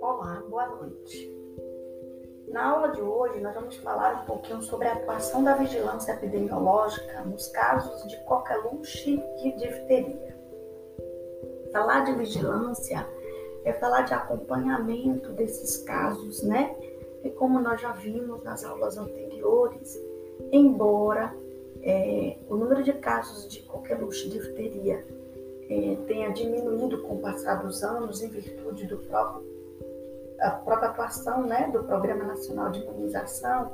Olá, boa noite. Na aula de hoje, nós vamos falar um pouquinho sobre a atuação da vigilância epidemiológica nos casos de coqueluche e difteria. Falar de vigilância é falar de acompanhamento desses casos, né? E como nós já vimos nas aulas anteriores, embora é, o número de casos de coqueluche e difteria é, tenha diminuído com o passar dos anos em virtude do próprio a própria atuação né, do Programa Nacional de Imunização,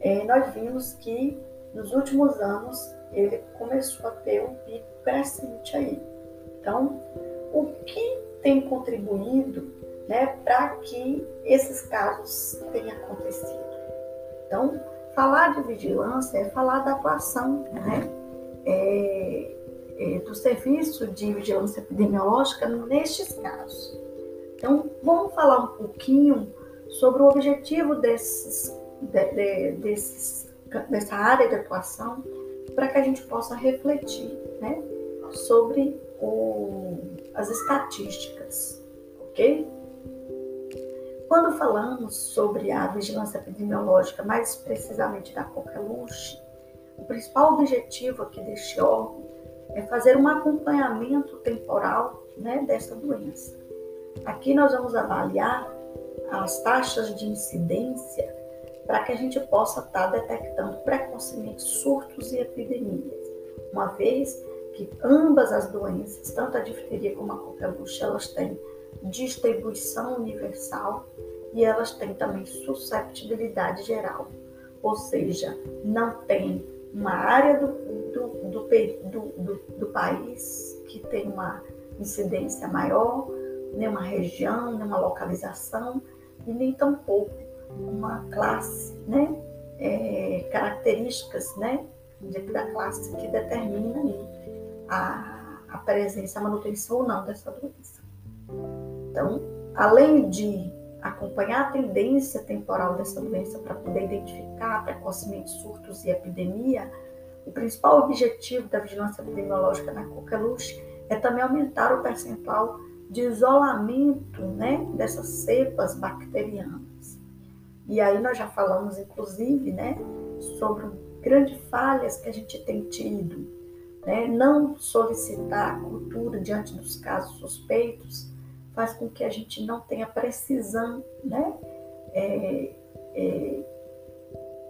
é, nós vimos que nos últimos anos ele começou a ter um pico crescente aí. Então, o que tem contribuído né, para que esses casos tenham acontecido? Então, falar de vigilância é falar da atuação né, é, é, do serviço de vigilância epidemiológica nestes casos. Então, vamos falar um pouquinho sobre o objetivo desses, de, de, desses, dessa área de atuação para que a gente possa refletir né, sobre o, as estatísticas, ok? Quando falamos sobre a vigilância epidemiológica, mais precisamente da coqueluche, o principal objetivo aqui deste órgão é fazer um acompanhamento temporal né, dessa doença. Aqui nós vamos avaliar as taxas de incidência para que a gente possa estar tá detectando precocemente surtos e epidemias, uma vez que ambas as doenças, tanto a difteria como a coqueluche, elas têm distribuição universal e elas têm também susceptibilidade geral, ou seja, não tem uma área do, do, do, do, do país que tem uma incidência maior nenhuma região, nenhuma localização e nem tampouco uma classe, né? É, características, né? da classe que determina a, a presença, a manutenção ou não dessa doença. Então, além de acompanhar a tendência temporal dessa doença para poder identificar precocemente surtos e epidemia, o principal objetivo da vigilância epidemiológica na coqueluche é também aumentar o percentual de isolamento né, dessas cepas bacterianas. E aí nós já falamos, inclusive, né, sobre grandes falhas que a gente tem tido. Né? Não solicitar cultura diante dos casos suspeitos faz com que a gente não tenha precisão né, é, é,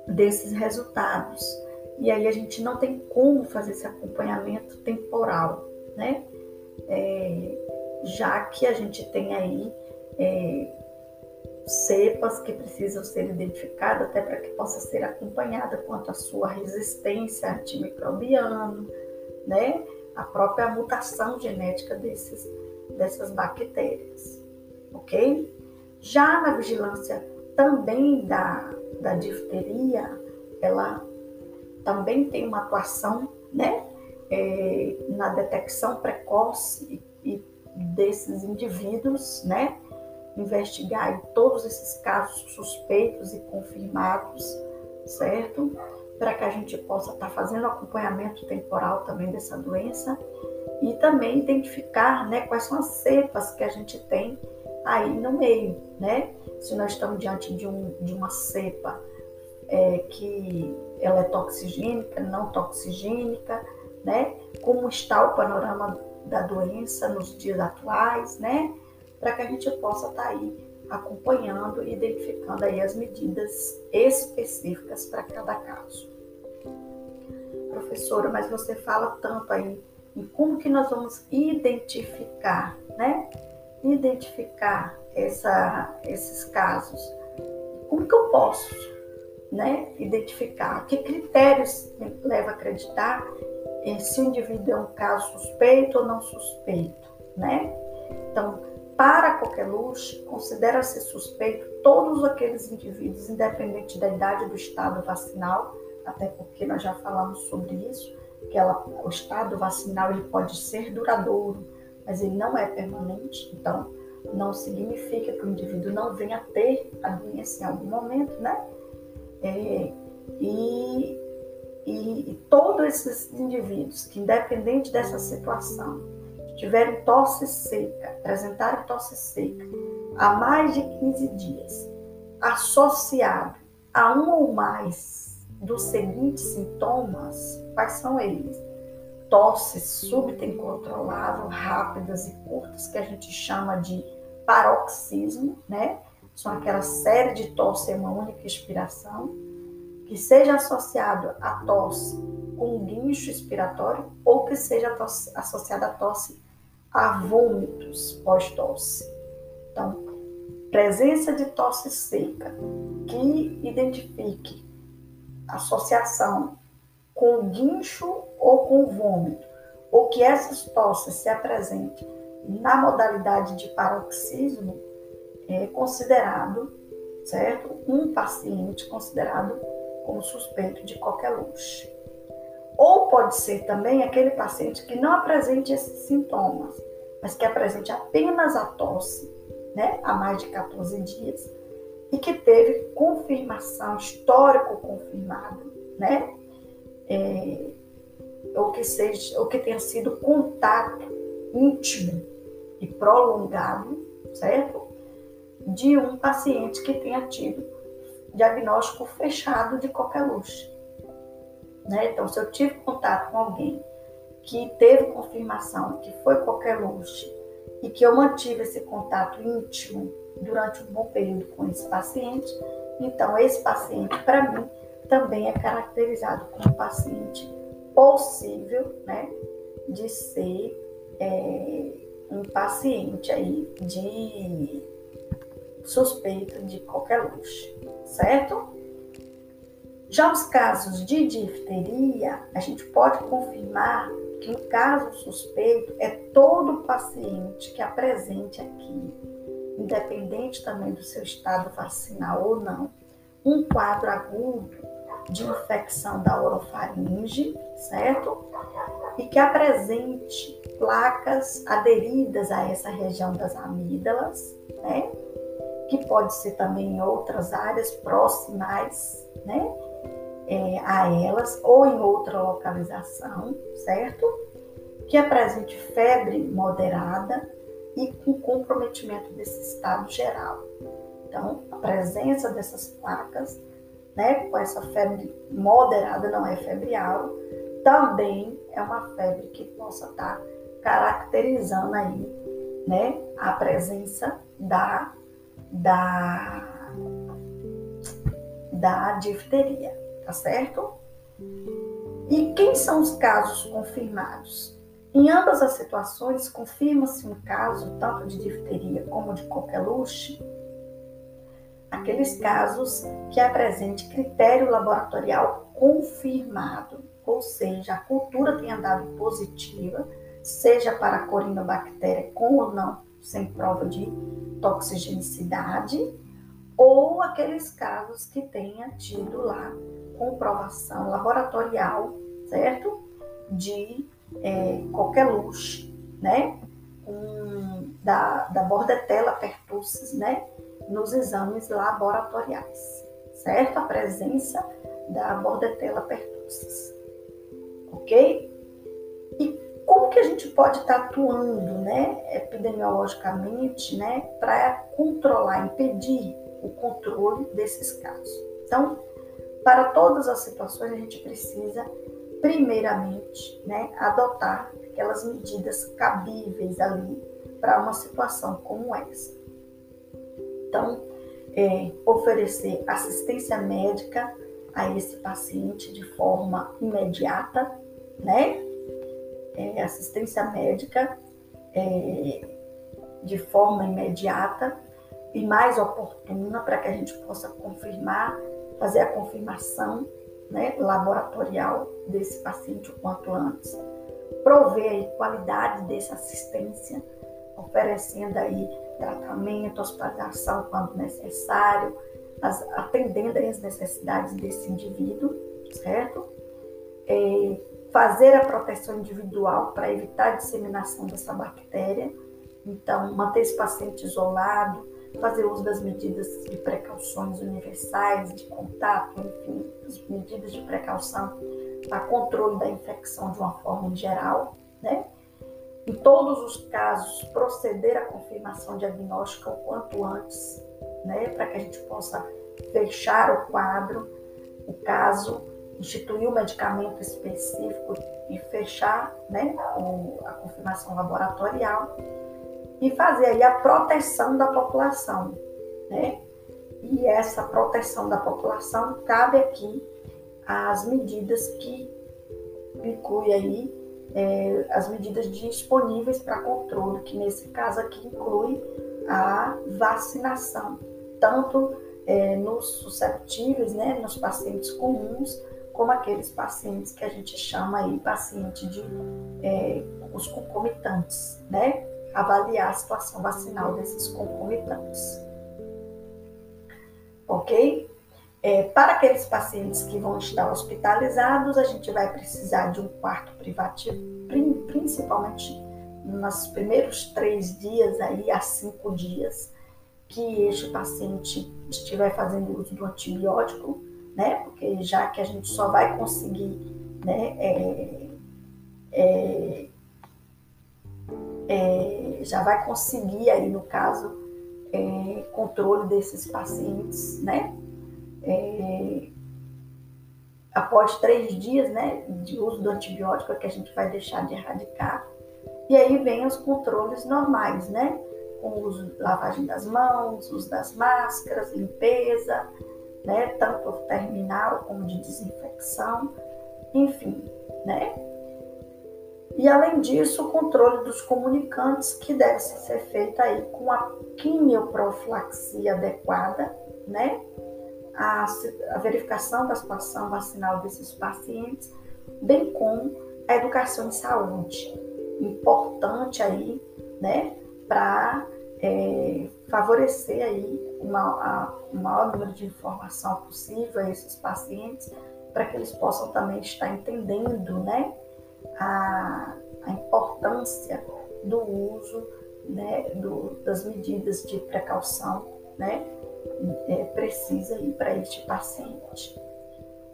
desses resultados. E aí a gente não tem como fazer esse acompanhamento temporal, né? É, já que a gente tem aí é, cepas que precisam ser identificadas até para que possa ser acompanhada quanto à sua resistência antimicrobiana, né? A própria mutação genética desses, dessas bactérias, ok? Já na vigilância também da, da difteria, ela também tem uma atuação, né? É, na detecção precoce e desses indivíduos, né? Investigar todos esses casos suspeitos e confirmados, certo? Para que a gente possa estar tá fazendo acompanhamento temporal também dessa doença e também identificar, né, quais são as cepas que a gente tem aí no meio, né? Se nós estamos diante de, um, de uma cepa é, que ela é toxigênica, não toxigênica, né? Como está o panorama da doença nos dias atuais, né? Para que a gente possa estar tá aí acompanhando e identificando aí as medidas específicas para cada caso. Professora, mas você fala tanto aí em como que nós vamos identificar, né? Identificar essa, esses casos. Como que eu posso, né? Identificar? Que critérios leva a acreditar se o indivíduo é um caso suspeito ou não suspeito, né? Então, para qualquer luxo, considera-se suspeito todos aqueles indivíduos, independente da idade do estado vacinal, até porque nós já falamos sobre isso, que ela, o estado vacinal ele pode ser duradouro, mas ele não é permanente, então não significa que o indivíduo não venha a ter a doença em algum momento, né? É, e e, e todos esses indivíduos que, independente dessa situação, tiverem tosse seca, apresentarem tosse seca há mais de 15 dias, associado a um ou mais dos seguintes sintomas, quais são eles? Tosses súbita incontrolável, rápidas e curtas, que a gente chama de paroxismo, né? São aquela série de tosse em uma única expiração, que seja associado a tosse com guincho expiratório ou que seja associada a tosse a vômitos pós-tosse. Então, presença de tosse seca que identifique associação com guincho ou com vômito, ou que essas tosses se apresentem na modalidade de paroxismo, é considerado, certo? Um paciente considerado como suspeito de qualquer luxo. Ou pode ser também aquele paciente que não apresente esses sintomas, mas que apresente apenas a tosse, né, há mais de 14 dias, e que teve confirmação, histórico confirmado, né, é, ou que seja, ou que tenha sido contato íntimo e prolongado, certo? De um paciente que tenha tido diagnóstico fechado de luxo. Né? Então, se eu tive contato com alguém que teve confirmação que foi qualquer luxo e que eu mantive esse contato íntimo durante um bom período com esse paciente, então esse paciente, para mim, também é caracterizado como paciente possível né, de ser é, um paciente aí de suspeita de qualquer luxo, certo? Já os casos de difteria, a gente pode confirmar que um caso suspeito é todo paciente que apresente aqui, independente também do seu estado vacinal ou não, um quadro agudo de infecção da orofaringe, certo? E que apresente placas aderidas a essa região das amígdalas, né? Que pode ser também em outras áreas próximas, né? é, a elas ou em outra localização, certo? Que apresente febre moderada e com comprometimento desse estado geral. Então, a presença dessas placas, né, com essa febre moderada, não é febre alta, também é uma febre que possa estar caracterizando aí, né, a presença da, da, da difteria tá certo? E quem são os casos confirmados? Em ambas as situações, confirma-se um caso tanto de difteria como de coqueluche, aqueles casos que apresentem critério laboratorial confirmado, ou seja, a cultura tenha dado positiva, seja para a corinobactéria com ou não, sem prova de toxigenicidade, ou aqueles casos que tenha tido lá comprovação laboratorial, certo? De é, qualquer luxo, né? Um, da, da bordetela pertussis, né? Nos exames laboratoriais, certo? A presença da bordetela pertussis, ok? E como que a gente pode estar atuando, né? Epidemiologicamente, né? Para controlar, impedir o controle desses casos. Então, para todas as situações, a gente precisa, primeiramente, né, adotar aquelas medidas cabíveis ali para uma situação como essa. Então, é, oferecer assistência médica a esse paciente de forma imediata, né? É, assistência médica é, de forma imediata e mais oportuna para que a gente possa confirmar fazer a confirmação né, laboratorial desse paciente o quanto antes, prover aí qualidade dessa assistência, oferecendo aí tratamento, hospitalização quando necessário, as, atendendo as necessidades desse indivíduo, certo? É, fazer a proteção individual para evitar a disseminação dessa bactéria, então manter esse paciente isolado, fazer uso das medidas de precauções universais, de contato, enfim, as medidas de precaução para controle da infecção de uma forma geral, né? Em todos os casos, proceder à confirmação diagnóstica o quanto antes, né, para que a gente possa fechar o quadro, o caso, instituir o um medicamento específico e fechar né, a confirmação laboratorial e fazer aí a proteção da população, né? E essa proteção da população cabe aqui as medidas que inclui aí é, as medidas disponíveis para controle, que nesse caso aqui inclui a vacinação, tanto é, nos susceptíveis, né, nos pacientes comuns, como aqueles pacientes que a gente chama aí paciente de é, os concomitantes, né? Avaliar a situação vacinal desses concomitantes. Ok? É, para aqueles pacientes que vão estar hospitalizados, a gente vai precisar de um quarto privativo, principalmente nos primeiros três dias, aí a cinco dias, que este paciente estiver fazendo uso do antibiótico, né? Porque já que a gente só vai conseguir, né? É, é, é, já vai conseguir aí no caso é, controle desses pacientes, né? é, após três dias né, de uso do antibiótico, é que a gente vai deixar de erradicar. E aí vem os controles normais, né? Com o uso lavagem das mãos, uso das máscaras, limpeza, né? Tanto terminal como de desinfecção, enfim, né? E além disso, o controle dos comunicantes que deve ser feito aí com a quimioprofilaxia adequada, né? a, a verificação da situação vacinal desses pacientes, bem como a educação em saúde. Importante aí, né, para é, favorecer aí uma, a, o maior número de informação possível a esses pacientes, para que eles possam também estar entendendo, né, a, a importância do uso, né, do, das medidas de precaução, né, é, precisa para este paciente,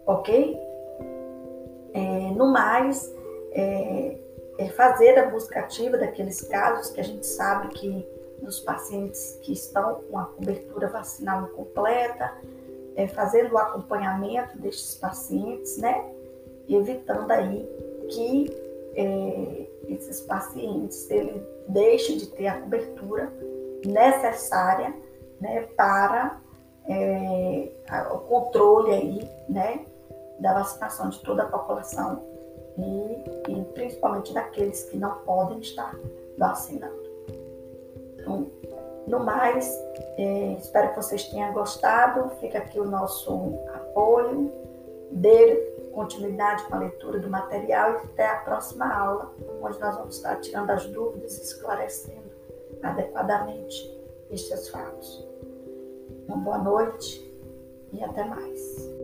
ok? É, no mais, é, é fazer a busca ativa daqueles casos que a gente sabe que nos pacientes que estão com a cobertura vacinal incompleta, é, fazendo o acompanhamento destes pacientes, né? Evitando aí que é, esses pacientes ele deixem de ter a cobertura necessária né, para é, o controle aí, né, da vacinação de toda a população e, e principalmente daqueles que não podem estar vacinando. Então, no mais, é, espero que vocês tenham gostado. Fica aqui o nosso apoio. Dê continuidade com a leitura do material e até a próxima aula, onde nós vamos estar tirando as dúvidas e esclarecendo adequadamente estes fatos. Uma boa noite e até mais.